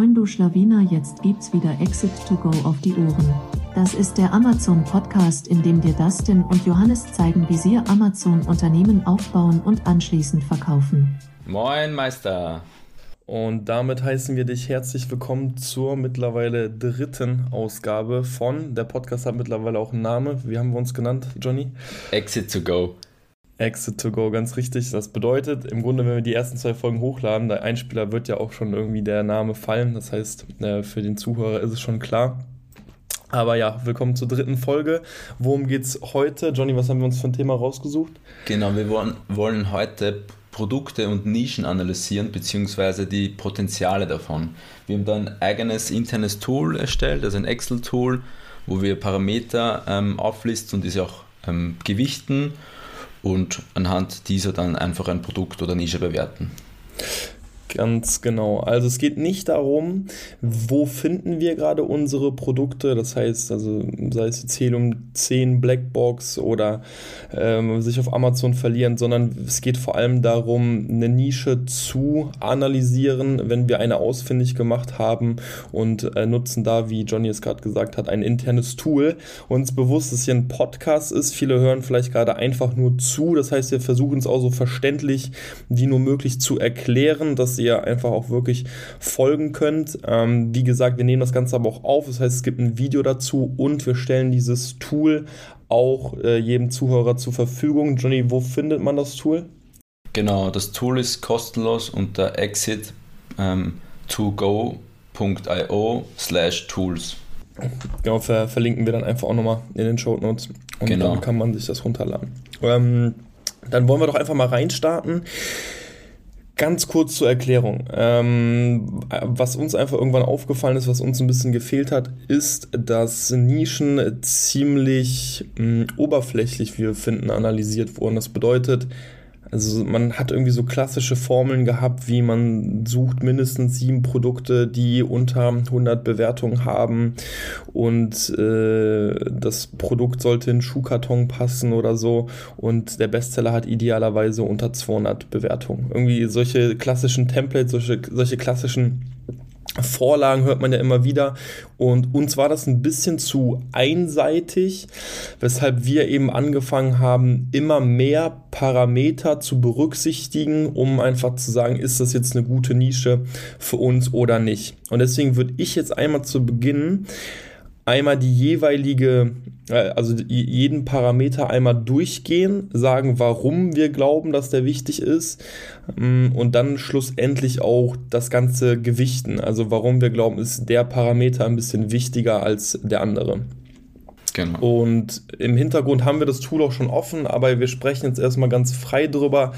Moin du Schlawiner, jetzt gibt's wieder Exit to Go auf die Ohren. Das ist der Amazon Podcast, in dem dir Dustin und Johannes zeigen, wie sie Amazon Unternehmen aufbauen und anschließend verkaufen. Moin Meister. Und damit heißen wir dich herzlich willkommen zur mittlerweile dritten Ausgabe von, der Podcast hat mittlerweile auch einen Namen, wie haben wir uns genannt, Johnny? Exit to Go. Exit to Go, ganz richtig. Das bedeutet, im Grunde, wenn wir die ersten zwei Folgen hochladen, der Einspieler wird ja auch schon irgendwie der Name fallen. Das heißt, äh, für den Zuhörer ist es schon klar. Aber ja, willkommen zur dritten Folge. Worum geht's heute? Johnny, was haben wir uns für ein Thema rausgesucht? Genau, wir wollen, wollen heute Produkte und Nischen analysieren, beziehungsweise die Potenziale davon. Wir haben da ein eigenes internes Tool erstellt, also ein Excel-Tool, wo wir Parameter ähm, auflisten und diese auch ähm, gewichten und anhand dieser dann einfach ein Produkt oder Nische bewerten. Ganz genau. Also es geht nicht darum, wo finden wir gerade unsere Produkte, das heißt, also sei es die Zählung 10 Blackbox oder ähm, sich auf Amazon verlieren, sondern es geht vor allem darum, eine Nische zu analysieren, wenn wir eine ausfindig gemacht haben und äh, nutzen da, wie Johnny es gerade gesagt hat, ein internes Tool. Uns bewusst, dass hier ein Podcast ist. Viele hören vielleicht gerade einfach nur zu. Das heißt, wir versuchen es auch so verständlich wie nur möglich zu erklären, dass ihr einfach auch wirklich folgen könnt. Ähm, wie gesagt, wir nehmen das Ganze aber auch auf. Das heißt, es gibt ein Video dazu und wir stellen dieses Tool auch äh, jedem Zuhörer zur Verfügung. Johnny, wo findet man das Tool? Genau, das Tool ist kostenlos unter exit2go.io slash tools. Genau, ver verlinken wir dann einfach auch nochmal in den Show Notes und genau. dann kann man sich das runterladen. Ähm, dann wollen wir doch einfach mal reinstarten. Ganz kurz zur Erklärung. Ähm, was uns einfach irgendwann aufgefallen ist, was uns ein bisschen gefehlt hat, ist, dass Nischen ziemlich mh, oberflächlich, wie wir finden, analysiert wurden. Das bedeutet, also man hat irgendwie so klassische Formeln gehabt, wie man sucht mindestens sieben Produkte, die unter 100 Bewertungen haben und äh, das Produkt sollte in Schuhkarton passen oder so und der Bestseller hat idealerweise unter 200 Bewertungen. Irgendwie solche klassischen Templates, solche, solche klassischen Vorlagen hört man ja immer wieder und uns war das ein bisschen zu einseitig, weshalb wir eben angefangen haben, immer mehr Parameter zu berücksichtigen, um einfach zu sagen, ist das jetzt eine gute Nische für uns oder nicht. Und deswegen würde ich jetzt einmal zu Beginn einmal die jeweilige, äh, also jeden Parameter einmal durchgehen, sagen, warum wir glauben, dass der wichtig ist mm, und dann schlussendlich auch das Ganze gewichten. Also warum wir glauben, ist der Parameter ein bisschen wichtiger als der andere. Genau. Und im Hintergrund haben wir das Tool auch schon offen, aber wir sprechen jetzt erstmal ganz frei drüber.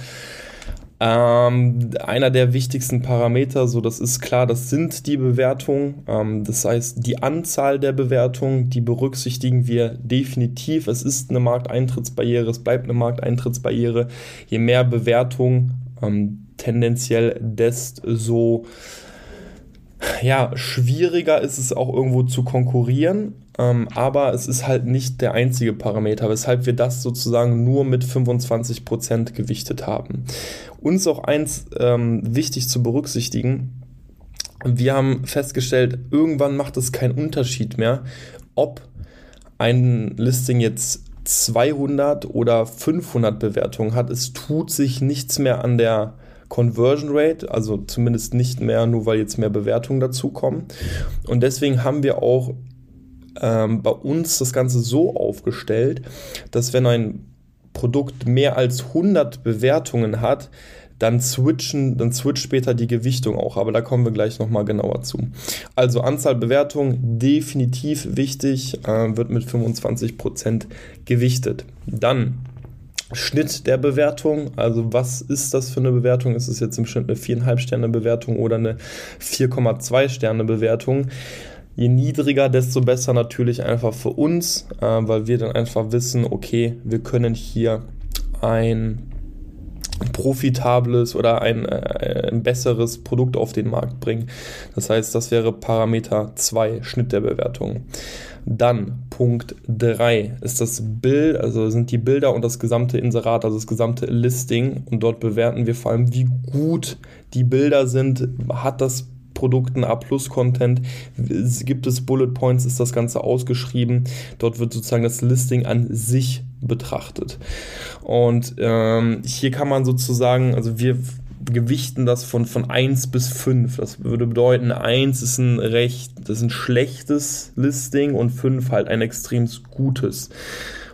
Ähm, einer der wichtigsten Parameter, so das ist klar, das sind die Bewertungen. Ähm, das heißt, die Anzahl der Bewertungen, die berücksichtigen wir definitiv. Es ist eine Markteintrittsbarriere, es bleibt eine Markteintrittsbarriere. Je mehr Bewertungen, ähm, tendenziell desto ja, schwieriger ist es auch irgendwo zu konkurrieren. Ähm, aber es ist halt nicht der einzige Parameter, weshalb wir das sozusagen nur mit 25% gewichtet haben. Uns auch eins ähm, wichtig zu berücksichtigen, wir haben festgestellt, irgendwann macht es keinen Unterschied mehr, ob ein Listing jetzt 200 oder 500 Bewertungen hat. Es tut sich nichts mehr an der Conversion Rate, also zumindest nicht mehr, nur weil jetzt mehr Bewertungen dazukommen. Und deswegen haben wir auch ähm, bei uns das Ganze so aufgestellt, dass wenn ein Produkt mehr als 100 Bewertungen hat, dann switchen, dann switcht später die Gewichtung auch, aber da kommen wir gleich nochmal genauer zu. Also Anzahl Bewertungen definitiv wichtig, äh, wird mit 25% gewichtet. Dann Schnitt der Bewertung, also was ist das für eine Bewertung? Ist es jetzt im Schnitt eine 4,5 Sterne Bewertung oder eine 4,2 Sterne Bewertung? Je niedriger, desto besser natürlich einfach für uns, äh, weil wir dann einfach wissen, okay, wir können hier ein profitables oder ein, äh, ein, besseres Produkt auf den Markt bringen. Das heißt, das wäre Parameter 2, Schnitt der Bewertung. Dann Punkt 3 ist das Bild, also sind die Bilder und das gesamte Inserat, also das gesamte Listing. Und dort bewerten wir vor allem, wie gut die Bilder sind. Hat das Produkten, A-Plus-Content, gibt es Bullet Points, ist das Ganze ausgeschrieben. Dort wird sozusagen das Listing an sich betrachtet. Und ähm, hier kann man sozusagen, also wir gewichten das von, von 1 bis 5. Das würde bedeuten, 1 ist ein recht, das ist ein schlechtes Listing und 5 halt ein extrem gutes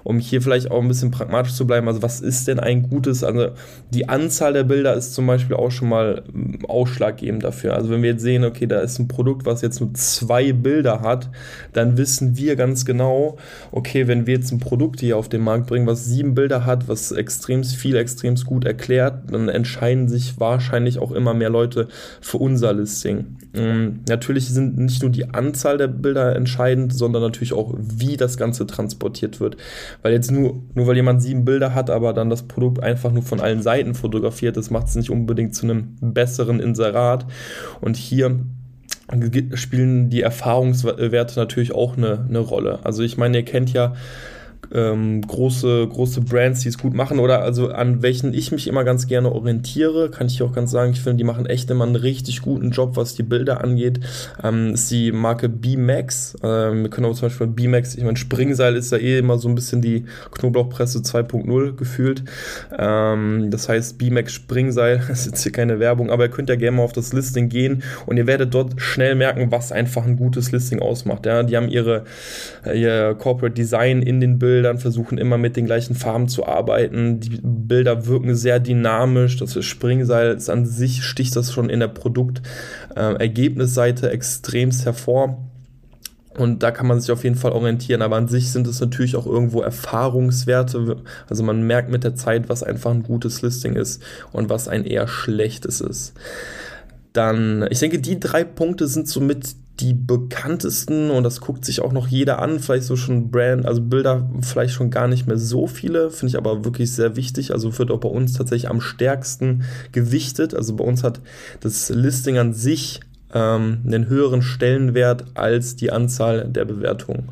um hier vielleicht auch ein bisschen pragmatisch zu bleiben, also was ist denn ein gutes, also die Anzahl der Bilder ist zum Beispiel auch schon mal ähm, ausschlaggebend dafür. Also wenn wir jetzt sehen, okay, da ist ein Produkt, was jetzt nur zwei Bilder hat, dann wissen wir ganz genau, okay, wenn wir jetzt ein Produkt hier auf den Markt bringen, was sieben Bilder hat, was extrem viel, extrem gut erklärt, dann entscheiden sich wahrscheinlich auch immer mehr Leute für unser Listing. Ähm, natürlich sind nicht nur die Anzahl der Bilder entscheidend, sondern natürlich auch, wie das Ganze transportiert wird. Weil jetzt nur, nur weil jemand sieben Bilder hat, aber dann das Produkt einfach nur von allen Seiten fotografiert, das macht es nicht unbedingt zu einem besseren Inserat. Und hier spielen die Erfahrungswerte natürlich auch eine, eine Rolle. Also ich meine, ihr kennt ja ähm, große, große Brands, die es gut machen oder also an welchen ich mich immer ganz gerne orientiere, kann ich auch ganz sagen, ich finde, die machen echt immer einen richtig guten Job, was die Bilder angeht, ähm, ist die Marke B-Max. Ähm, wir können auch zum Beispiel B-Max, ich meine, Springseil ist ja eh immer so ein bisschen die Knoblauchpresse 2.0 gefühlt. Ähm, das heißt, B-Max Springseil, das ist jetzt hier keine Werbung, aber ihr könnt ja gerne mal auf das Listing gehen und ihr werdet dort schnell merken, was einfach ein gutes Listing ausmacht. Ja? Die haben ihre, äh, ihr Corporate Design in den Bildern Bildern, versuchen immer mit den gleichen Farben zu arbeiten. Die Bilder wirken sehr dynamisch. Das Springseil ist an sich sticht das schon in der Produktergebnisseite äh, extremst hervor. Und da kann man sich auf jeden Fall orientieren. Aber an sich sind es natürlich auch irgendwo Erfahrungswerte. Also man merkt mit der Zeit, was einfach ein gutes Listing ist und was ein eher schlechtes ist. Dann, ich denke, die drei Punkte sind somit die bekanntesten und das guckt sich auch noch jeder an, vielleicht so schon Brand, also Bilder vielleicht schon gar nicht mehr so viele, finde ich aber wirklich sehr wichtig, also wird auch bei uns tatsächlich am stärksten gewichtet, also bei uns hat das Listing an sich ähm, einen höheren Stellenwert als die Anzahl der Bewertungen.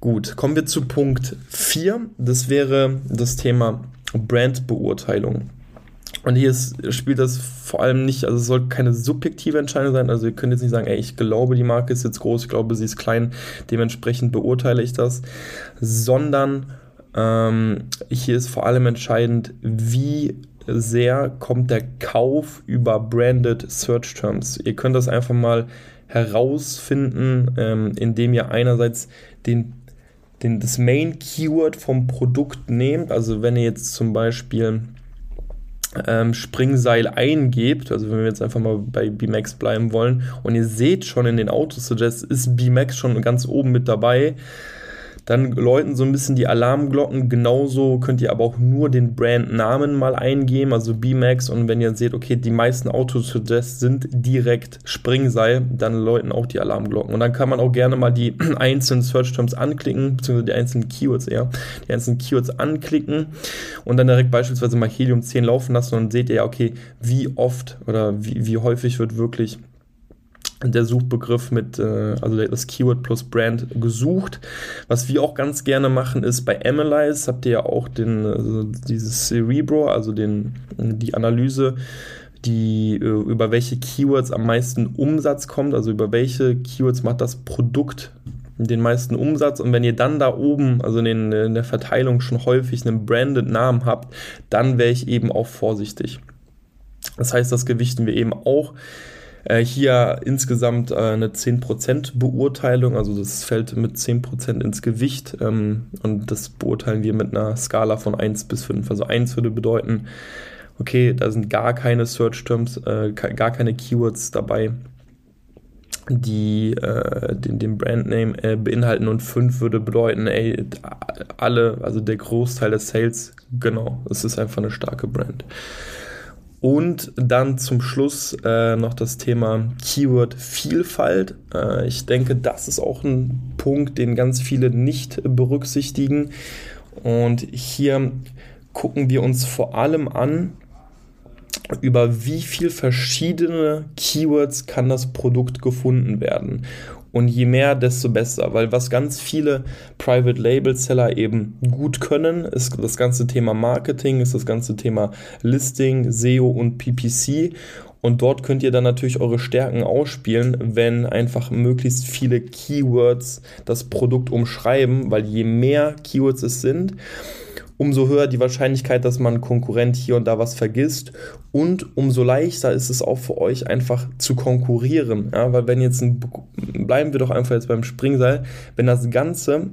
Gut, kommen wir zu Punkt 4, das wäre das Thema Brandbeurteilung. Und hier ist, spielt das vor allem nicht, also es soll keine subjektive Entscheidung sein. Also ihr könnt jetzt nicht sagen, ey, ich glaube, die Marke ist jetzt groß, ich glaube, sie ist klein, dementsprechend beurteile ich das, sondern ähm, hier ist vor allem entscheidend, wie sehr kommt der Kauf über Branded Search Terms. Ihr könnt das einfach mal herausfinden, ähm, indem ihr einerseits den, den, das Main Keyword vom Produkt nehmt. Also wenn ihr jetzt zum Beispiel ähm, Springseil eingebt, also wenn wir jetzt einfach mal bei BMAX bleiben wollen, und ihr seht schon in den Autosuggest ist BMAX schon ganz oben mit dabei, dann läuten so ein bisschen die Alarmglocken. Genauso könnt ihr aber auch nur den Brandnamen mal eingeben, also B-Max. Und wenn ihr seht, okay, die meisten Autosuggests sind direkt Springseil, dann läuten auch die Alarmglocken. Und dann kann man auch gerne mal die einzelnen Search Terms anklicken, beziehungsweise die einzelnen Keywords eher, die einzelnen Keywords anklicken und dann direkt beispielsweise mal Helium 10 laufen lassen und seht ihr ja, okay, wie oft oder wie, wie häufig wird wirklich der Suchbegriff mit, äh, also das Keyword plus Brand gesucht. Was wir auch ganz gerne machen, ist bei Analyze habt ihr ja auch den, also dieses Cerebro, also den, die Analyse, die äh, über welche Keywords am meisten Umsatz kommt, also über welche Keywords macht das Produkt den meisten Umsatz und wenn ihr dann da oben, also in, den, in der Verteilung schon häufig einen branded Namen habt, dann wäre ich eben auch vorsichtig. Das heißt, das gewichten wir eben auch äh, hier insgesamt äh, eine 10% Beurteilung, also das fällt mit 10% ins Gewicht ähm, und das beurteilen wir mit einer Skala von 1 bis 5. Also 1 würde bedeuten, okay, da sind gar keine Search Terms, äh, gar keine Keywords dabei, die äh, den, den Brandname äh, beinhalten und 5 würde bedeuten, ey, alle, also der Großteil des Sales, genau, es ist einfach eine starke Brand. Und dann zum Schluss äh, noch das Thema Keyword-Vielfalt. Äh, ich denke, das ist auch ein Punkt, den ganz viele nicht berücksichtigen. Und hier gucken wir uns vor allem an, über wie viele verschiedene Keywords kann das Produkt gefunden werden. Und je mehr, desto besser, weil was ganz viele Private Label Seller eben gut können, ist das ganze Thema Marketing, ist das ganze Thema Listing, SEO und PPC. Und dort könnt ihr dann natürlich eure Stärken ausspielen, wenn einfach möglichst viele Keywords das Produkt umschreiben, weil je mehr Keywords es sind, umso höher die Wahrscheinlichkeit, dass man Konkurrent hier und da was vergisst und umso leichter ist es auch für euch einfach zu konkurrieren. Ja, weil wenn jetzt ein, bleiben wir doch einfach jetzt beim Springseil, wenn das Ganze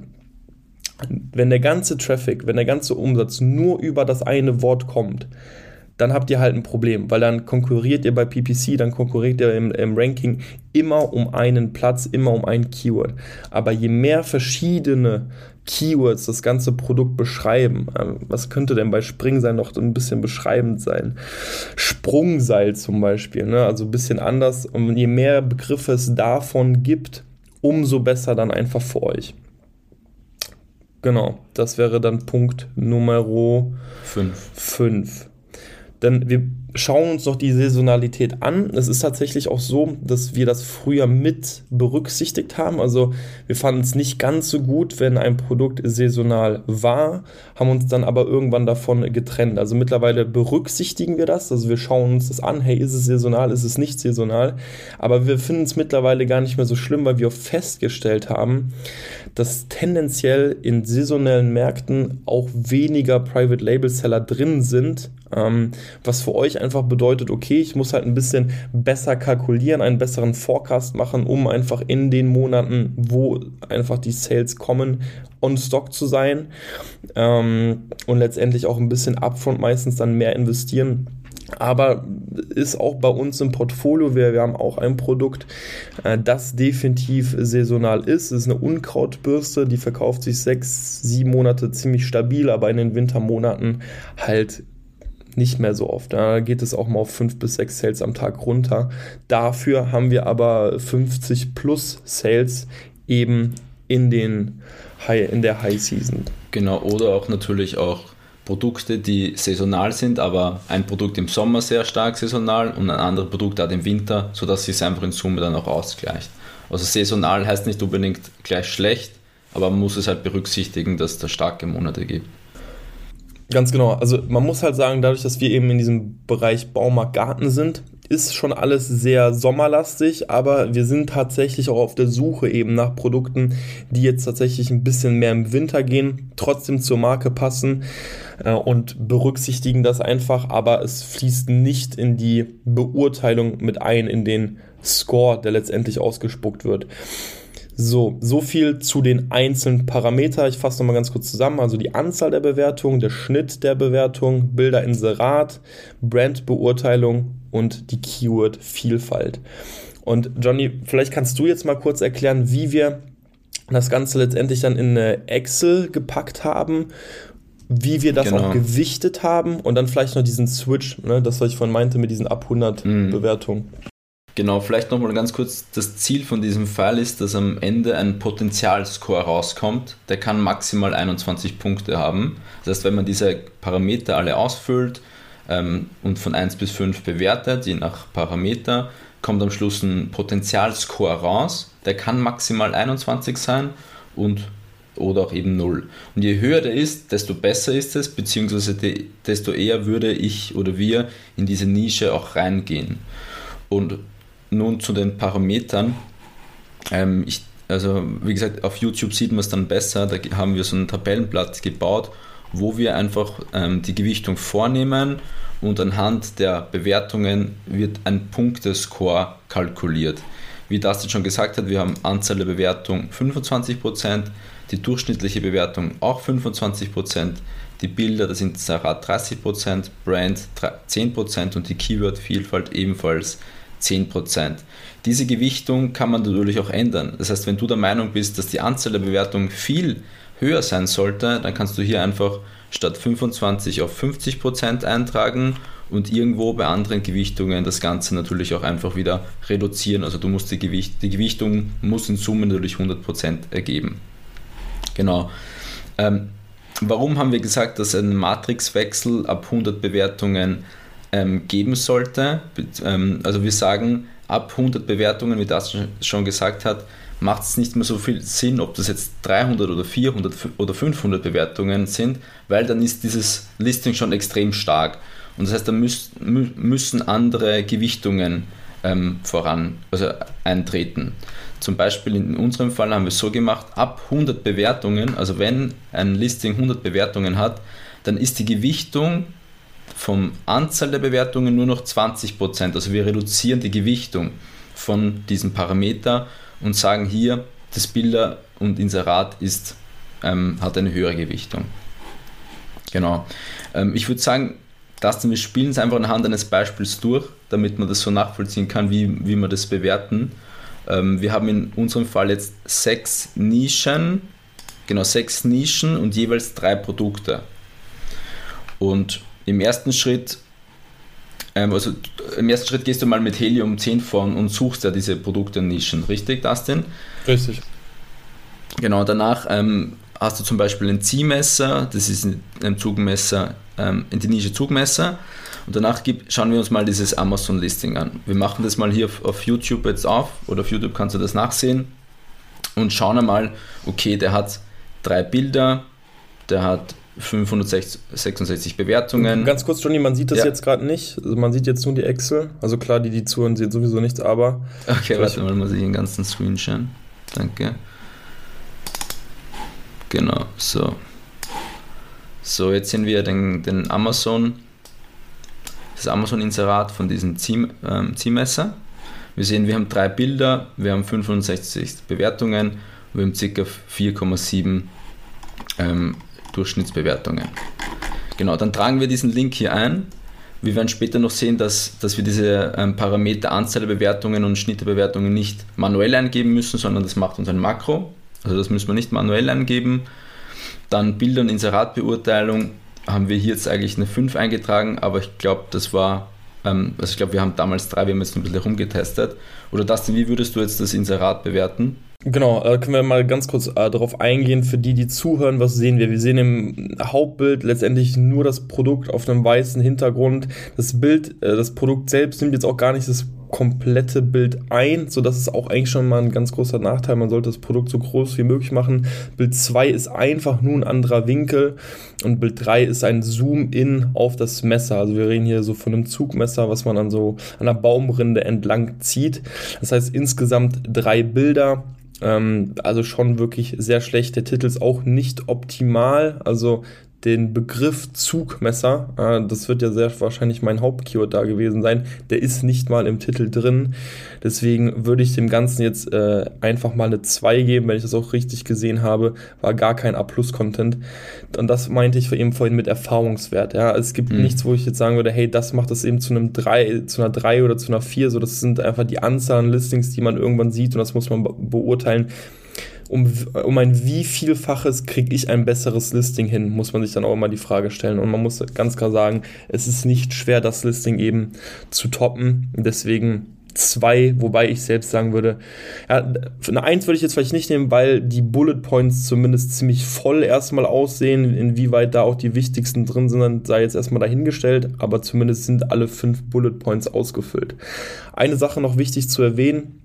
wenn der ganze Traffic, wenn der ganze Umsatz nur über das eine Wort kommt, dann habt ihr halt ein Problem, weil dann konkurriert ihr bei PPC, dann konkurriert ihr im, im, Ranking immer um einen Platz, immer um ein Keyword. Aber je mehr verschiedene Keywords das ganze Produkt beschreiben, ähm, was könnte denn bei Springseil noch ein bisschen beschreibend sein? Sprungseil zum Beispiel, ne? also ein bisschen anders. Und je mehr Begriffe es davon gibt, umso besser dann einfach für euch. Genau, das wäre dann Punkt Nummer 5. Denn wir schauen uns noch die Saisonalität an. Es ist tatsächlich auch so, dass wir das früher mit berücksichtigt haben. Also wir fanden es nicht ganz so gut, wenn ein Produkt saisonal war, haben uns dann aber irgendwann davon getrennt. Also mittlerweile berücksichtigen wir das. Also wir schauen uns das an, hey, ist es saisonal, ist es nicht saisonal. Aber wir finden es mittlerweile gar nicht mehr so schlimm, weil wir festgestellt haben, dass tendenziell in saisonellen Märkten auch weniger Private Label Seller drin sind ähm, was für euch einfach bedeutet, okay, ich muss halt ein bisschen besser kalkulieren, einen besseren Forecast machen, um einfach in den Monaten, wo einfach die Sales kommen, on Stock zu sein ähm, und letztendlich auch ein bisschen upfront meistens dann mehr investieren. Aber ist auch bei uns im Portfolio, wir, wir haben auch ein Produkt, äh, das definitiv saisonal ist. Es ist eine Unkrautbürste, die verkauft sich sechs, sieben Monate ziemlich stabil, aber in den Wintermonaten halt nicht mehr so oft. Da geht es auch mal auf 5 bis 6 Sales am Tag runter. Dafür haben wir aber 50 plus Sales eben in, den High, in der High Season. Genau, oder auch natürlich auch Produkte, die saisonal sind, aber ein Produkt im Sommer sehr stark saisonal und ein anderes Produkt auch im Winter, sodass sich es einfach in Summe dann auch ausgleicht. Also saisonal heißt nicht unbedingt gleich schlecht, aber man muss es halt berücksichtigen, dass es da starke Monate gibt. Ganz genau. Also man muss halt sagen, dadurch, dass wir eben in diesem Bereich Baumarkt Garten sind, ist schon alles sehr sommerlastig, aber wir sind tatsächlich auch auf der Suche eben nach Produkten, die jetzt tatsächlich ein bisschen mehr im Winter gehen, trotzdem zur Marke passen äh, und berücksichtigen das einfach, aber es fließt nicht in die Beurteilung mit ein, in den Score, der letztendlich ausgespuckt wird. So, so viel zu den einzelnen Parametern. Ich fasse nochmal ganz kurz zusammen. Also die Anzahl der Bewertungen, der Schnitt der Bewertungen, Bilderinserat, Brandbeurteilung und die Keyword-Vielfalt. Und Johnny, vielleicht kannst du jetzt mal kurz erklären, wie wir das Ganze letztendlich dann in eine Excel gepackt haben, wie wir das genau. auch gewichtet haben und dann vielleicht noch diesen Switch, ne, das, was ich vorhin meinte mit diesen ab 100 mm. Bewertungen. Genau, vielleicht nochmal ganz kurz. Das Ziel von diesem Pfeil ist, dass am Ende ein Potenzialscore rauskommt. Der kann maximal 21 Punkte haben. Das heißt, wenn man diese Parameter alle ausfüllt ähm, und von 1 bis 5 bewertet, je nach Parameter, kommt am Schluss ein Potenzialscore raus. Der kann maximal 21 sein und oder auch eben 0. Und je höher der ist, desto besser ist es, beziehungsweise desto eher würde ich oder wir in diese Nische auch reingehen. Und nun zu den Parametern. Ähm, ich, also wie gesagt, auf YouTube sieht man es dann besser. Da haben wir so ein Tabellenblatt gebaut, wo wir einfach ähm, die Gewichtung vornehmen und anhand der Bewertungen wird ein Punktescore kalkuliert. Wie das schon gesagt hat, wir haben Anzahl der Bewertung 25%, die durchschnittliche Bewertung auch 25%, die Bilder, das sind 30%, Brand 10% und die Keyword-Vielfalt ebenfalls 10%. Diese Gewichtung kann man natürlich auch ändern. Das heißt, wenn du der Meinung bist, dass die Anzahl der Bewertungen viel höher sein sollte, dann kannst du hier einfach statt 25 auf 50% eintragen und irgendwo bei anderen Gewichtungen das Ganze natürlich auch einfach wieder reduzieren. Also du musst die, Gewicht, die Gewichtung muss in Summe natürlich 100% ergeben. Genau. Ähm, warum haben wir gesagt, dass ein Matrixwechsel ab 100 Bewertungen ähm, geben sollte. Ähm, also wir sagen, ab 100 Bewertungen, wie das schon gesagt hat, macht es nicht mehr so viel Sinn, ob das jetzt 300 oder 400 oder 500 Bewertungen sind, weil dann ist dieses Listing schon extrem stark. Und das heißt, da müß, müssen andere Gewichtungen ähm, voran, also eintreten. Zum Beispiel in unserem Fall haben wir es so gemacht, ab 100 Bewertungen, also wenn ein Listing 100 Bewertungen hat, dann ist die Gewichtung vom Anzahl der Bewertungen nur noch 20%. Also wir reduzieren die Gewichtung von diesem Parameter und sagen hier, das Bilder- und Inserat ist, ähm, hat eine höhere Gewichtung. Genau. Ähm, ich würde sagen, dass wir spielen es einfach anhand eines Beispiels durch, damit man das so nachvollziehen kann, wie, wie wir das bewerten. Ähm, wir haben in unserem Fall jetzt sechs Nischen, genau sechs Nischen und jeweils drei Produkte. Und im ersten Schritt, ähm, also im ersten Schritt gehst du mal mit Helium 10 vorn und suchst ja diese Produkte und Nischen, richtig, Dustin? Richtig. Genau, danach ähm, hast du zum Beispiel ein Ziehmesser, das ist ein Zugmesser, ähm, in die Nische Zugmesser. Und danach gibt, schauen wir uns mal dieses Amazon-Listing an. Wir machen das mal hier auf, auf, YouTube jetzt auf, oder auf YouTube kannst du das nachsehen und schauen einmal, okay, der hat drei Bilder, der hat 566 Bewertungen. Ganz kurz, Johnny, man sieht das ja. jetzt gerade nicht. Also man sieht jetzt nur die Excel. Also klar, die, die zuhören, sehen sowieso nichts, aber. Okay, warte mal, muss ich den ganzen Screen schauen. Danke. Genau, so. So, jetzt sehen wir den, den Amazon, das Amazon-Inserat von diesem ähm, Ziehmesser. Wir sehen, wir haben drei Bilder, wir haben 65 Bewertungen, wir haben ca. 4,7 ähm, Durchschnittsbewertungen. Genau, dann tragen wir diesen Link hier ein. Wir werden später noch sehen, dass, dass wir diese ähm, Parameter Anzahl der Bewertungen und Schnitt der Bewertungen nicht manuell eingeben müssen, sondern das macht uns ein Makro. Also das müssen wir nicht manuell eingeben. Dann Bilder- und Inseratbeurteilung haben wir hier jetzt eigentlich eine 5 eingetragen, aber ich glaube, das war, ähm, also ich glaube, wir haben damals 3, wir haben jetzt ein bisschen rumgetestet. Oder Dustin, wie würdest du jetzt das Inserat bewerten? Genau, äh, können wir mal ganz kurz äh, darauf eingehen, für die, die zuhören, was sehen wir? Wir sehen im Hauptbild letztendlich nur das Produkt auf einem weißen Hintergrund. Das Bild, äh, das Produkt selbst nimmt jetzt auch gar nicht das komplette Bild ein, so dass es auch eigentlich schon mal ein ganz großer Nachteil. Man sollte das Produkt so groß wie möglich machen. Bild 2 ist einfach nur ein anderer Winkel und Bild 3 ist ein Zoom-In auf das Messer. Also wir reden hier so von einem Zugmesser, was man an so einer Baumrinde entlang zieht. Das heißt insgesamt drei Bilder. Ähm, also schon wirklich sehr schlecht. Der Titel ist auch nicht optimal. Also den Begriff Zugmesser, äh, das wird ja sehr wahrscheinlich mein Hauptkeyword da gewesen sein, der ist nicht mal im Titel drin. Deswegen würde ich dem Ganzen jetzt äh, einfach mal eine 2 geben, wenn ich das auch richtig gesehen habe, war gar kein A-Plus-Content. Und das meinte ich eben vorhin mit Erfahrungswert. Ja, es gibt mhm. nichts, wo ich jetzt sagen würde, hey, das macht das eben zu einem 3, zu einer 3 oder zu einer 4. So, das sind einfach die Anzahl an Listings, die man irgendwann sieht und das muss man beurteilen um, um ein wie vielfaches kriege ich ein besseres Listing hin, muss man sich dann auch immer die Frage stellen. Und man muss ganz klar sagen, es ist nicht schwer, das Listing eben zu toppen. Deswegen zwei, wobei ich selbst sagen würde, ja, eine Eins würde ich jetzt vielleicht nicht nehmen, weil die Bullet Points zumindest ziemlich voll erstmal aussehen. Inwieweit da auch die wichtigsten drin sind, sei jetzt erstmal dahingestellt, aber zumindest sind alle fünf Bullet Points ausgefüllt. Eine Sache noch wichtig zu erwähnen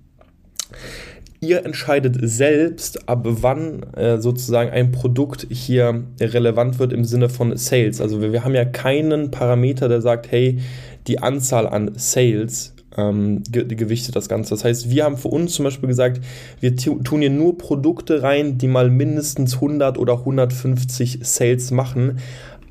ihr entscheidet selbst, ab wann äh, sozusagen ein Produkt hier relevant wird im Sinne von Sales. Also wir, wir haben ja keinen Parameter, der sagt, hey, die Anzahl an Sales ähm, ge gewichtet das Ganze. Das heißt, wir haben für uns zum Beispiel gesagt, wir tun hier nur Produkte rein, die mal mindestens 100 oder 150 Sales machen.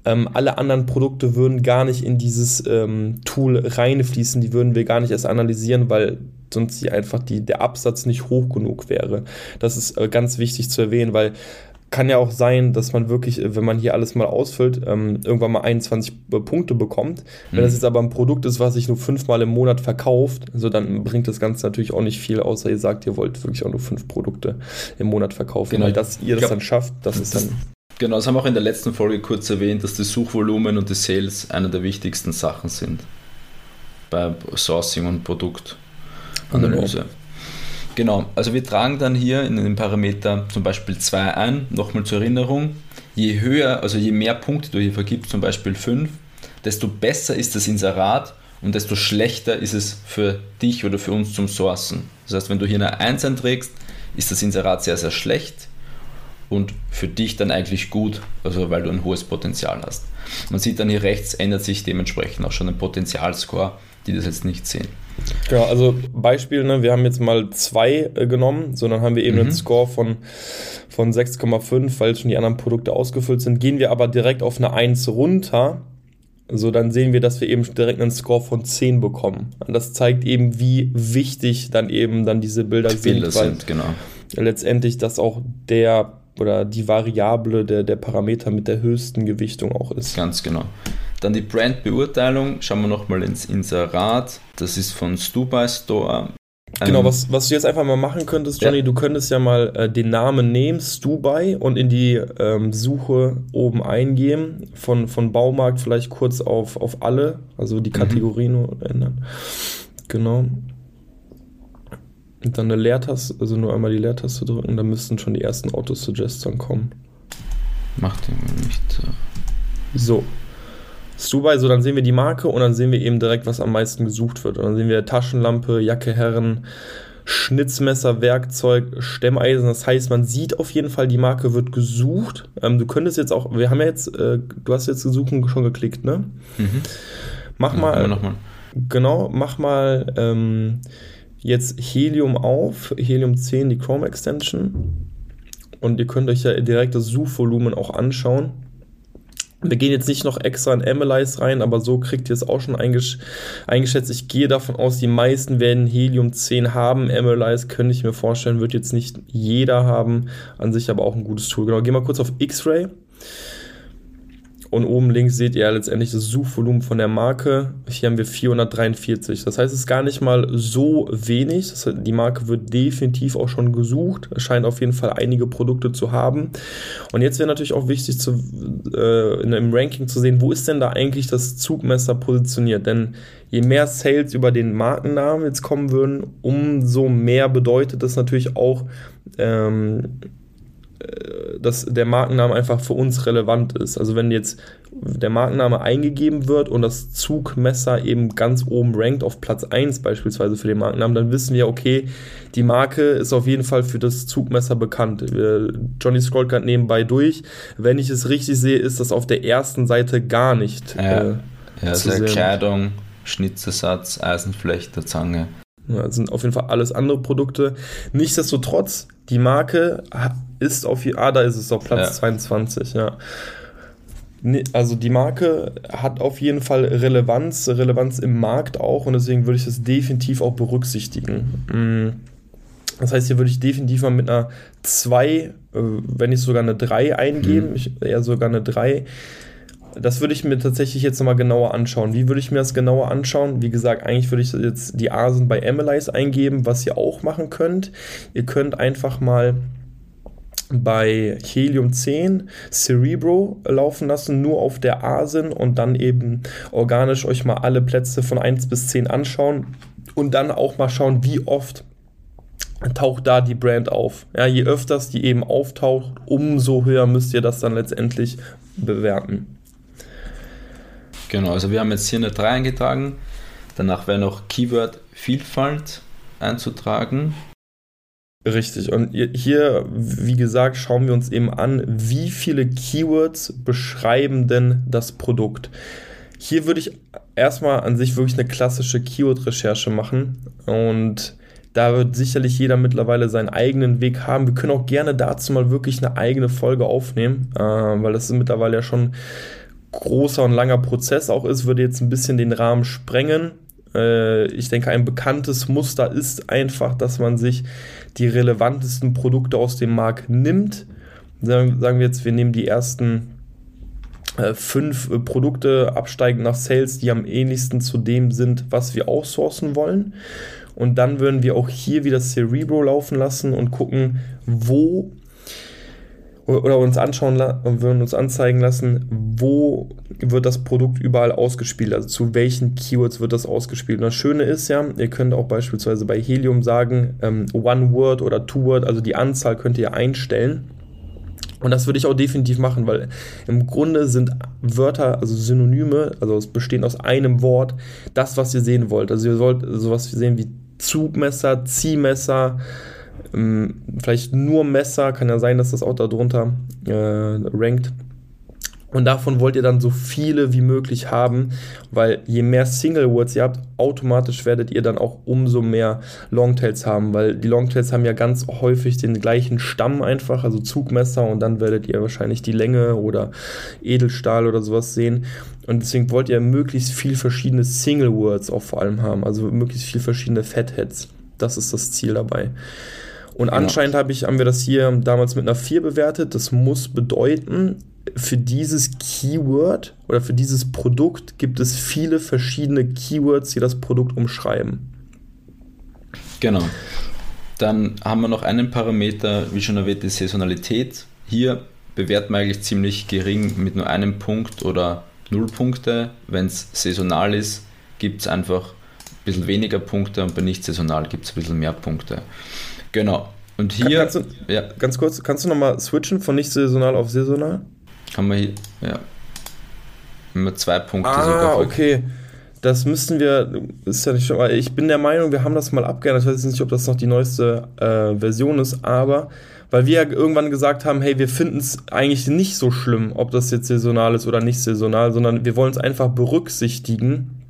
Ähm, alle anderen Produkte würden gar nicht in dieses ähm, Tool reinfließen, die würden wir gar nicht erst analysieren, weil sonst die einfach die, der Absatz nicht hoch genug wäre. Das ist äh, ganz wichtig zu erwähnen, weil kann ja auch sein, dass man wirklich, äh, wenn man hier alles mal ausfüllt, ähm, irgendwann mal 21 äh, Punkte bekommt. Wenn mhm. das jetzt aber ein Produkt ist, was sich nur fünfmal im Monat verkauft, also dann bringt das Ganze natürlich auch nicht viel, außer ihr sagt, ihr wollt wirklich auch nur fünf Produkte im Monat verkaufen. Genau. Weil dass ihr das glaub, dann schafft, das ist dann. Genau, das haben wir auch in der letzten Folge kurz erwähnt, dass das Suchvolumen und die Sales eine der wichtigsten Sachen sind bei Sourcing und Produkt. Analyse. Genau, also wir tragen dann hier in den Parameter zum Beispiel 2 ein, nochmal zur Erinnerung. Je höher, also je mehr Punkte du hier vergibst, zum Beispiel 5, desto besser ist das Inserat und desto schlechter ist es für dich oder für uns zum Sourcen. Das heißt, wenn du hier eine 1 einträgst, ist das Inserat sehr, sehr schlecht und für dich dann eigentlich gut, also weil du ein hohes Potenzial hast. Man sieht dann hier rechts ändert sich dementsprechend auch schon ein Potenzialscore, die das jetzt nicht sehen. Ja, also Beispiel, ne, wir haben jetzt mal zwei äh, genommen, sondern haben wir eben mhm. einen Score von, von 6,5, weil schon die anderen Produkte ausgefüllt sind. Gehen wir aber direkt auf eine 1 runter, so dann sehen wir, dass wir eben direkt einen Score von 10 bekommen. Und das zeigt eben, wie wichtig dann eben dann diese Bilder, Bilder sind, sind genau. letztendlich das auch der oder die Variable der, der Parameter mit der höchsten Gewichtung auch ist. Ganz genau. Dann die Brandbeurteilung, schauen wir nochmal ins Inserat. Das ist von Stubai Store. Genau, ähm, was, was du jetzt einfach mal machen könntest, Johnny, ja. du könntest ja mal äh, den Namen nehmen, Stubai, und in die ähm, Suche oben eingeben, von, von Baumarkt vielleicht kurz auf, auf alle, also die Kategorien mhm. ändern. Genau. Und dann eine Leertaste, also nur einmal die Leertaste drücken, dann müssten schon die ersten Autosuggest dann kommen. Macht den nicht. So. Stubai, so dann sehen wir die Marke und dann sehen wir eben direkt, was am meisten gesucht wird. Und dann sehen wir Taschenlampe, Jacke, Herren, Schnitzmesser, Werkzeug, Stemmeisen. Das heißt, man sieht auf jeden Fall, die Marke wird gesucht. Ähm, du könntest jetzt auch, wir haben ja jetzt, äh, du hast jetzt Suchen schon geklickt, ne? Mhm. Mach mal, mal. Genau, mach mal ähm, jetzt Helium auf, Helium 10, die Chrome Extension. Und ihr könnt euch ja direkt das Suchvolumen auch anschauen. Wir gehen jetzt nicht noch extra in Analyze rein, aber so kriegt ihr es auch schon eingesch eingeschätzt. Ich gehe davon aus, die meisten werden Helium 10 haben. Analyze könnte ich mir vorstellen, wird jetzt nicht jeder haben. An sich aber auch ein gutes Tool. Genau, gehen wir kurz auf X-Ray. Und oben links seht ihr letztendlich das Suchvolumen von der Marke. Hier haben wir 443. Das heißt, es ist gar nicht mal so wenig. Das heißt, die Marke wird definitiv auch schon gesucht. Es scheint auf jeden Fall einige Produkte zu haben. Und jetzt wäre natürlich auch wichtig, zu, äh, in einem Ranking zu sehen, wo ist denn da eigentlich das Zugmesser positioniert? Denn je mehr Sales über den Markennamen jetzt kommen würden, umso mehr bedeutet das natürlich auch, ähm, dass der Markenname einfach für uns relevant ist. Also wenn jetzt der Markenname eingegeben wird und das Zugmesser eben ganz oben rankt auf Platz 1 beispielsweise für den Markennamen, dann wissen wir, okay, die Marke ist auf jeden Fall für das Zugmesser bekannt. Johnny scrollt gerade nebenbei durch. Wenn ich es richtig sehe, ist das auf der ersten Seite gar nicht. Ja, äh, ja also Kleidung, Schnitzersatz, Eisenflechte, Zange. Ja, das sind auf jeden Fall alles andere Produkte. Nichtsdestotrotz, die Marke ist auf, ah, da ist es auf Platz ja. 22, ja. Also die Marke hat auf jeden Fall Relevanz, Relevanz im Markt auch und deswegen würde ich das definitiv auch berücksichtigen. Mm. Das heißt, hier würde ich definitiv mal mit einer 2, äh, wenn nicht sogar eine 3 eingeben, mhm. ich, eher sogar eine 3. Das würde ich mir tatsächlich jetzt nochmal genauer anschauen. Wie würde ich mir das genauer anschauen? Wie gesagt, eigentlich würde ich jetzt die Asen bei Analyze eingeben, was ihr auch machen könnt. Ihr könnt einfach mal bei Helium 10 Cerebro laufen lassen, nur auf der ASIN und dann eben organisch euch mal alle Plätze von 1 bis 10 anschauen und dann auch mal schauen, wie oft taucht da die Brand auf. Ja, je öfters die eben auftaucht, umso höher müsst ihr das dann letztendlich bewerten. Genau, also wir haben jetzt hier eine 3 eingetragen. Danach wäre noch Keyword Vielfalt einzutragen. Richtig. Und hier, wie gesagt, schauen wir uns eben an, wie viele Keywords beschreiben denn das Produkt. Hier würde ich erstmal an sich wirklich eine klassische Keyword-Recherche machen und da wird sicherlich jeder mittlerweile seinen eigenen Weg haben. Wir können auch gerne dazu mal wirklich eine eigene Folge aufnehmen, äh, weil das ist mittlerweile ja schon großer und langer Prozess auch ist, würde jetzt ein bisschen den Rahmen sprengen. Äh, ich denke, ein bekanntes Muster ist einfach, dass man sich die relevantesten Produkte aus dem Markt nimmt. Sagen, wir jetzt, wir nehmen die ersten äh, fünf äh, Produkte absteigend nach Sales, die am ähnlichsten zu dem sind, was wir outsourcen wollen. Und dann würden wir auch hier wieder Cerebro laufen lassen und gucken, wo oder uns anschauen und würden uns anzeigen lassen, wo wird das Produkt überall ausgespielt, also zu welchen Keywords wird das ausgespielt. Und das Schöne ist ja, ihr könnt auch beispielsweise bei Helium sagen, ähm, One Word oder Two Word, also die Anzahl könnt ihr einstellen. Und das würde ich auch definitiv machen, weil im Grunde sind Wörter, also Synonyme, also es bestehen aus einem Wort, das, was ihr sehen wollt. Also ihr sollt sowas sehen wie Zugmesser, Ziehmesser, ähm, vielleicht nur Messer, kann ja sein, dass das auch darunter äh, rankt. Und davon wollt ihr dann so viele wie möglich haben, weil je mehr Single Words ihr habt, automatisch werdet ihr dann auch umso mehr Longtails haben, weil die Longtails haben ja ganz häufig den gleichen Stamm einfach, also Zugmesser und dann werdet ihr wahrscheinlich die Länge oder Edelstahl oder sowas sehen. Und deswegen wollt ihr möglichst viel verschiedene Single Words auch vor allem haben, also möglichst viel verschiedene Fatheads. Das ist das Ziel dabei. Und genau. anscheinend hab ich, haben wir das hier damals mit einer 4 bewertet. Das muss bedeuten, für dieses Keyword oder für dieses Produkt gibt es viele verschiedene Keywords, die das Produkt umschreiben. Genau. Dann haben wir noch einen Parameter, wie schon erwähnt, die Saisonalität. Hier bewerten wir eigentlich ziemlich gering mit nur einem Punkt oder null Punkte. Wenn es saisonal ist, gibt es einfach ein bisschen weniger Punkte und bei nicht saisonal gibt es ein bisschen mehr Punkte. Genau. Und hier. Kannst du, ja. Ganz kurz, kannst du nochmal switchen von nicht saisonal auf saisonal? Kann man hier, ja. Immer zwei Punkte ah, sogar. okay. Das müssten wir, ist ja nicht schon, ich bin der Meinung, wir haben das mal abgeändert. Ich weiß nicht, ob das noch die neueste äh, Version ist, aber weil wir ja irgendwann gesagt haben, hey, wir finden es eigentlich nicht so schlimm, ob das jetzt saisonal ist oder nicht saisonal, sondern wir wollen es einfach berücksichtigen.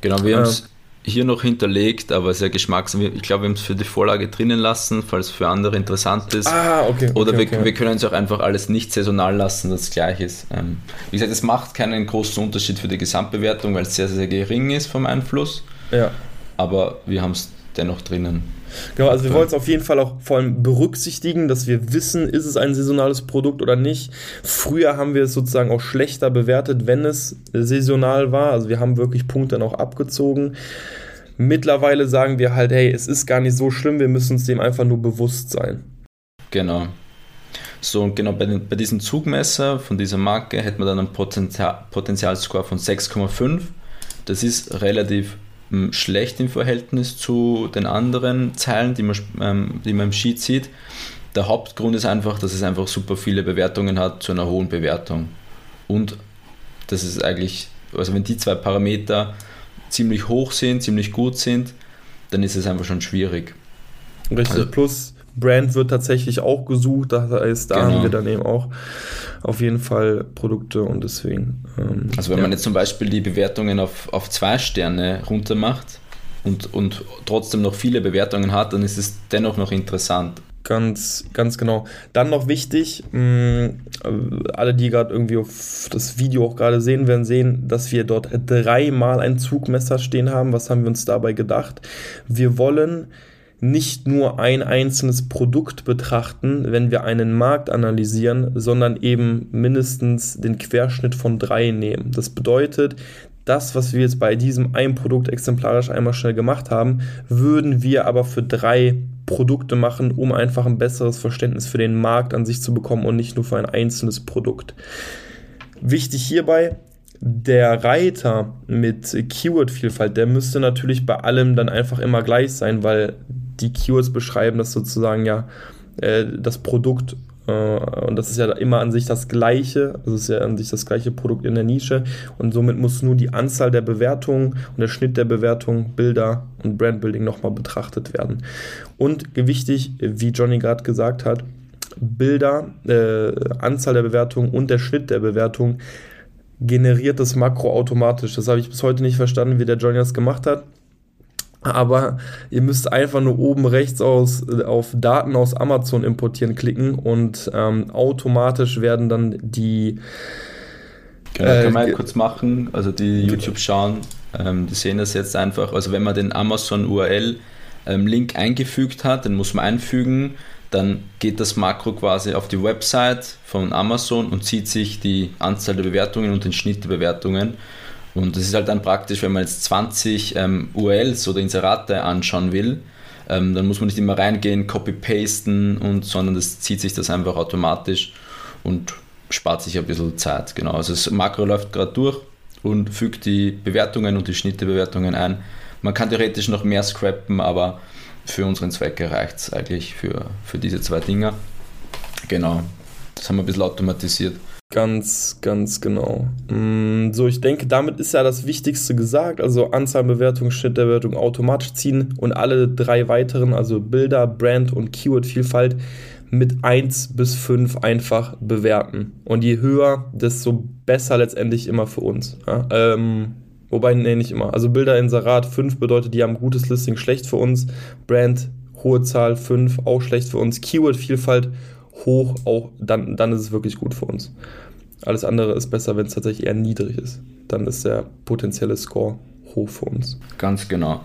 Genau, wir äh, haben es hier noch hinterlegt, aber sehr geschmacks. Ich glaube, wir haben es für die Vorlage drinnen lassen, falls es für andere interessant ist. Ah, okay. Oder okay, wir, okay. wir können es auch einfach alles nicht saisonal lassen, das gleich ist. Ähm, wie gesagt, es macht keinen großen Unterschied für die Gesamtbewertung, weil es sehr, sehr gering ist vom Einfluss. Ja. Aber wir haben es dennoch drinnen. Genau, also wir wollen es auf jeden Fall auch vor allem berücksichtigen, dass wir wissen, ist es ein saisonales Produkt oder nicht. Früher haben wir es sozusagen auch schlechter bewertet, wenn es saisonal war. Also wir haben wirklich Punkte dann auch abgezogen. Mittlerweile sagen wir halt, hey, es ist gar nicht so schlimm, wir müssen uns dem einfach nur bewusst sein. Genau. So, und genau bei, den, bei diesem Zugmesser von dieser Marke hätten wir dann einen Potenzial, Potenzialscore von 6,5. Das ist relativ schlecht im Verhältnis zu den anderen Zeilen, die man, ähm, die man im Sheet sieht. Der Hauptgrund ist einfach, dass es einfach super viele Bewertungen hat zu einer hohen Bewertung. Und das ist eigentlich, also wenn die zwei Parameter ziemlich hoch sind, ziemlich gut sind, dann ist es einfach schon schwierig. Richtig, also, plus Brand wird tatsächlich auch gesucht, das heißt, da genau. haben wir dann eben auch auf jeden Fall Produkte und deswegen. Ähm, also wenn ja. man jetzt zum Beispiel die Bewertungen auf, auf zwei Sterne runter macht und, und trotzdem noch viele Bewertungen hat, dann ist es dennoch noch interessant. Ganz, ganz genau. Dann noch wichtig, mh, alle, die gerade irgendwie auf das Video auch gerade sehen, werden sehen, dass wir dort dreimal ein Zugmesser stehen haben. Was haben wir uns dabei gedacht? Wir wollen nicht nur ein einzelnes Produkt betrachten, wenn wir einen Markt analysieren, sondern eben mindestens den Querschnitt von drei nehmen. Das bedeutet, das, was wir jetzt bei diesem ein Produkt exemplarisch einmal schnell gemacht haben, würden wir aber für drei Produkte machen, um einfach ein besseres Verständnis für den Markt an sich zu bekommen und nicht nur für ein einzelnes Produkt. Wichtig hierbei, der Reiter mit Keyword-Vielfalt, der müsste natürlich bei allem dann einfach immer gleich sein, weil die Keywords beschreiben das sozusagen ja äh, das Produkt äh, und das ist ja immer an sich das gleiche, also ist ja an sich das gleiche Produkt in der Nische und somit muss nur die Anzahl der Bewertungen und der Schnitt der Bewertungen, Bilder und Brandbuilding nochmal betrachtet werden. Und wichtig, wie Johnny gerade gesagt hat, Bilder, äh, Anzahl der Bewertungen und der Schnitt der Bewertungen generiert das Makro automatisch. Das habe ich bis heute nicht verstanden, wie der Johnny das gemacht hat. Aber ihr müsst einfach nur oben rechts aus, auf Daten aus Amazon importieren klicken und ähm, automatisch werden dann die. Genau, äh, kann man kurz machen. Also die YouTube schauen, ähm, die sehen das jetzt einfach. Also wenn man den Amazon URL ähm, Link eingefügt hat, den muss man einfügen dann geht das Makro quasi auf die Website von Amazon und zieht sich die Anzahl der Bewertungen und den Schnitt der Bewertungen. Und das ist halt dann praktisch, wenn man jetzt 20 ähm, URLs oder Inserate anschauen will, ähm, dann muss man nicht immer reingehen, copy-pasten und, sondern das zieht sich das einfach automatisch und spart sich ein bisschen Zeit. Genau. Also das Makro läuft gerade durch und fügt die Bewertungen und die Schnittbewertungen ein. Man kann theoretisch noch mehr scrappen, aber für unseren Zweck reicht es eigentlich für, für diese zwei Dinger. Genau, das haben wir ein bisschen automatisiert. Ganz, ganz genau. Mm, so, ich denke, damit ist ja das Wichtigste gesagt. Also Anzahl, Bewertung, Schnitt der Bewertung automatisch ziehen und alle drei weiteren, also Bilder, Brand und Keyword-Vielfalt, mit 1 bis 5 einfach bewerten. Und je höher, desto besser letztendlich immer für uns. Ja? Ähm, wobei, nee, nicht immer. Also Bilder in Sarat 5 bedeutet, die haben gutes Listing, schlecht für uns. Brand, hohe Zahl 5, auch schlecht für uns. Keyword-Vielfalt hoch, auch dann, dann ist es wirklich gut für uns. Alles andere ist besser, wenn es tatsächlich eher niedrig ist. Dann ist der potenzielle Score hoch für uns. Ganz genau.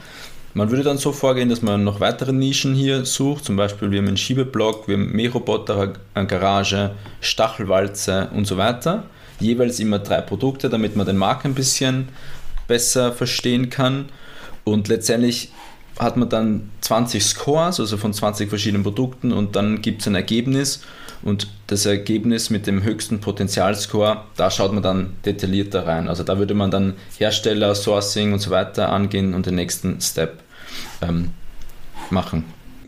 Man würde dann so vorgehen, dass man noch weitere Nischen hier sucht. Zum Beispiel, wir haben einen Schiebeblock, wir haben Mähroboter, eine Garage, Stachelwalze und so weiter. Jeweils immer drei Produkte, damit man den Markt ein bisschen besser verstehen kann. Und letztendlich hat man dann 20 Scores, also von 20 verschiedenen Produkten und dann gibt es ein Ergebnis und das Ergebnis mit dem höchsten Potenzialscore, da schaut man dann detaillierter rein. Also da würde man dann Hersteller, Sourcing und so weiter angehen und den nächsten Step ähm, machen.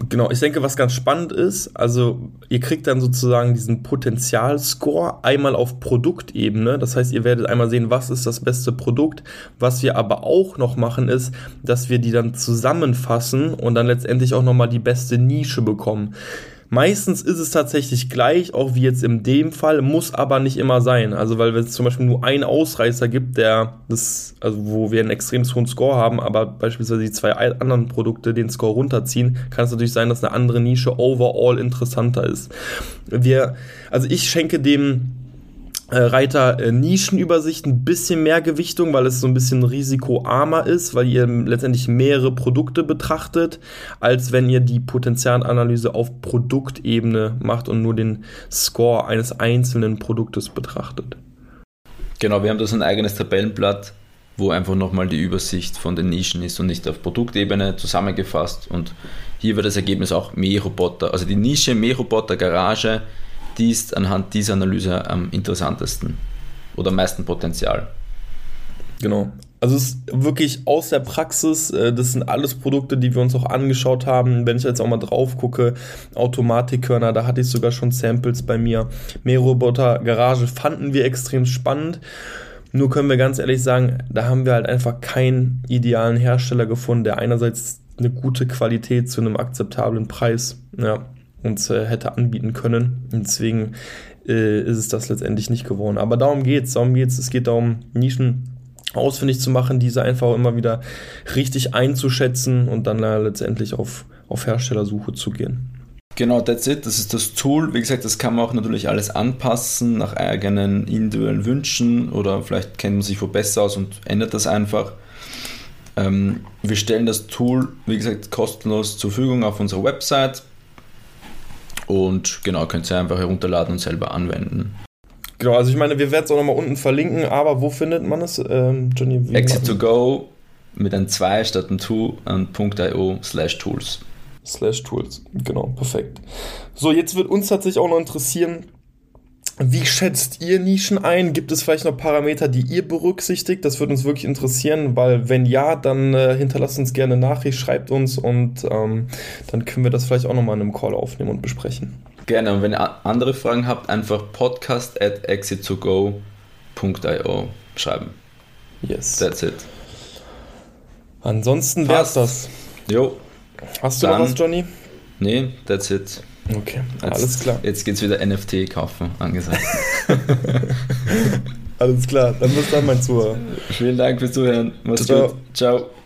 Genau, ich denke, was ganz spannend ist, also ihr kriegt dann sozusagen diesen Potenzialscore einmal auf Produktebene. Das heißt, ihr werdet einmal sehen, was ist das beste Produkt. Was wir aber auch noch machen, ist, dass wir die dann zusammenfassen und dann letztendlich auch nochmal die beste Nische bekommen. Meistens ist es tatsächlich gleich, auch wie jetzt in dem Fall, muss aber nicht immer sein. Also, weil wenn es zum Beispiel nur einen Ausreißer gibt, der das, also wo wir einen extrem hohen Score haben, aber beispielsweise die zwei anderen Produkte den Score runterziehen, kann es natürlich sein, dass eine andere Nische overall interessanter ist. Wir, also ich schenke dem Reiter äh, Nischenübersicht ein bisschen mehr Gewichtung, weil es so ein bisschen risikoarmer ist, weil ihr letztendlich mehrere Produkte betrachtet, als wenn ihr die Potenzialanalyse auf Produktebene macht und nur den Score eines einzelnen Produktes betrachtet. Genau, wir haben da so ein eigenes Tabellenblatt, wo einfach nochmal die Übersicht von den Nischen ist und nicht auf Produktebene zusammengefasst. Und hier wird das Ergebnis auch Mähroboter, also die Nische Mähroboter Garage die ist anhand dieser Analyse am interessantesten oder am meisten Potenzial. Genau. Also es ist wirklich aus der Praxis, äh, das sind alles Produkte, die wir uns auch angeschaut haben. Wenn ich jetzt auch mal drauf gucke, Automatikkörner, da hatte ich sogar schon Samples bei mir. Mähroboter Garage fanden wir extrem spannend. Nur können wir ganz ehrlich sagen, da haben wir halt einfach keinen idealen Hersteller gefunden, der einerseits eine gute Qualität zu einem akzeptablen Preis ja, uns äh, hätte anbieten können. Und deswegen äh, ist es das letztendlich nicht geworden. Aber darum geht es. Darum geht's. Es geht darum, Nischen ausfindig zu machen, diese einfach immer wieder richtig einzuschätzen und dann äh, letztendlich auf, auf Herstellersuche zu gehen. Genau, that's it. Das ist das Tool. Wie gesagt, das kann man auch natürlich alles anpassen nach eigenen individuellen Wünschen oder vielleicht kennt man sich wo besser aus und ändert das einfach. Ähm, wir stellen das Tool, wie gesagt, kostenlos zur Verfügung auf unserer Website. Und genau, könnt ihr einfach herunterladen und selber anwenden. Genau, also ich meine, wir werden es auch nochmal unten verlinken, aber wo findet man es, ähm, Johnny? Exit to go mit einem 2 statt einem 2 an .io slash tools. Slash tools, genau, perfekt. So, jetzt wird uns tatsächlich auch noch interessieren, wie schätzt ihr Nischen ein? Gibt es vielleicht noch Parameter, die ihr berücksichtigt? Das würde uns wirklich interessieren, weil wenn ja, dann äh, hinterlasst uns gerne Nachricht, schreibt uns und ähm, dann können wir das vielleicht auch nochmal in einem Call aufnehmen und besprechen. Gerne, und wenn ihr andere Fragen habt, einfach podcast at exit2go.io schreiben. Yes. That's it. Ansonsten wär's das. Jo. Hast du dann, noch was, Johnny? Nee, that's it. Okay, jetzt, alles klar. Jetzt geht's wieder NFT kaufen, angesagt. alles klar, dann bis dann, mein Zuhörer. Vielen Dank fürs Zuhören. Mach's Ciao. gut. Ciao.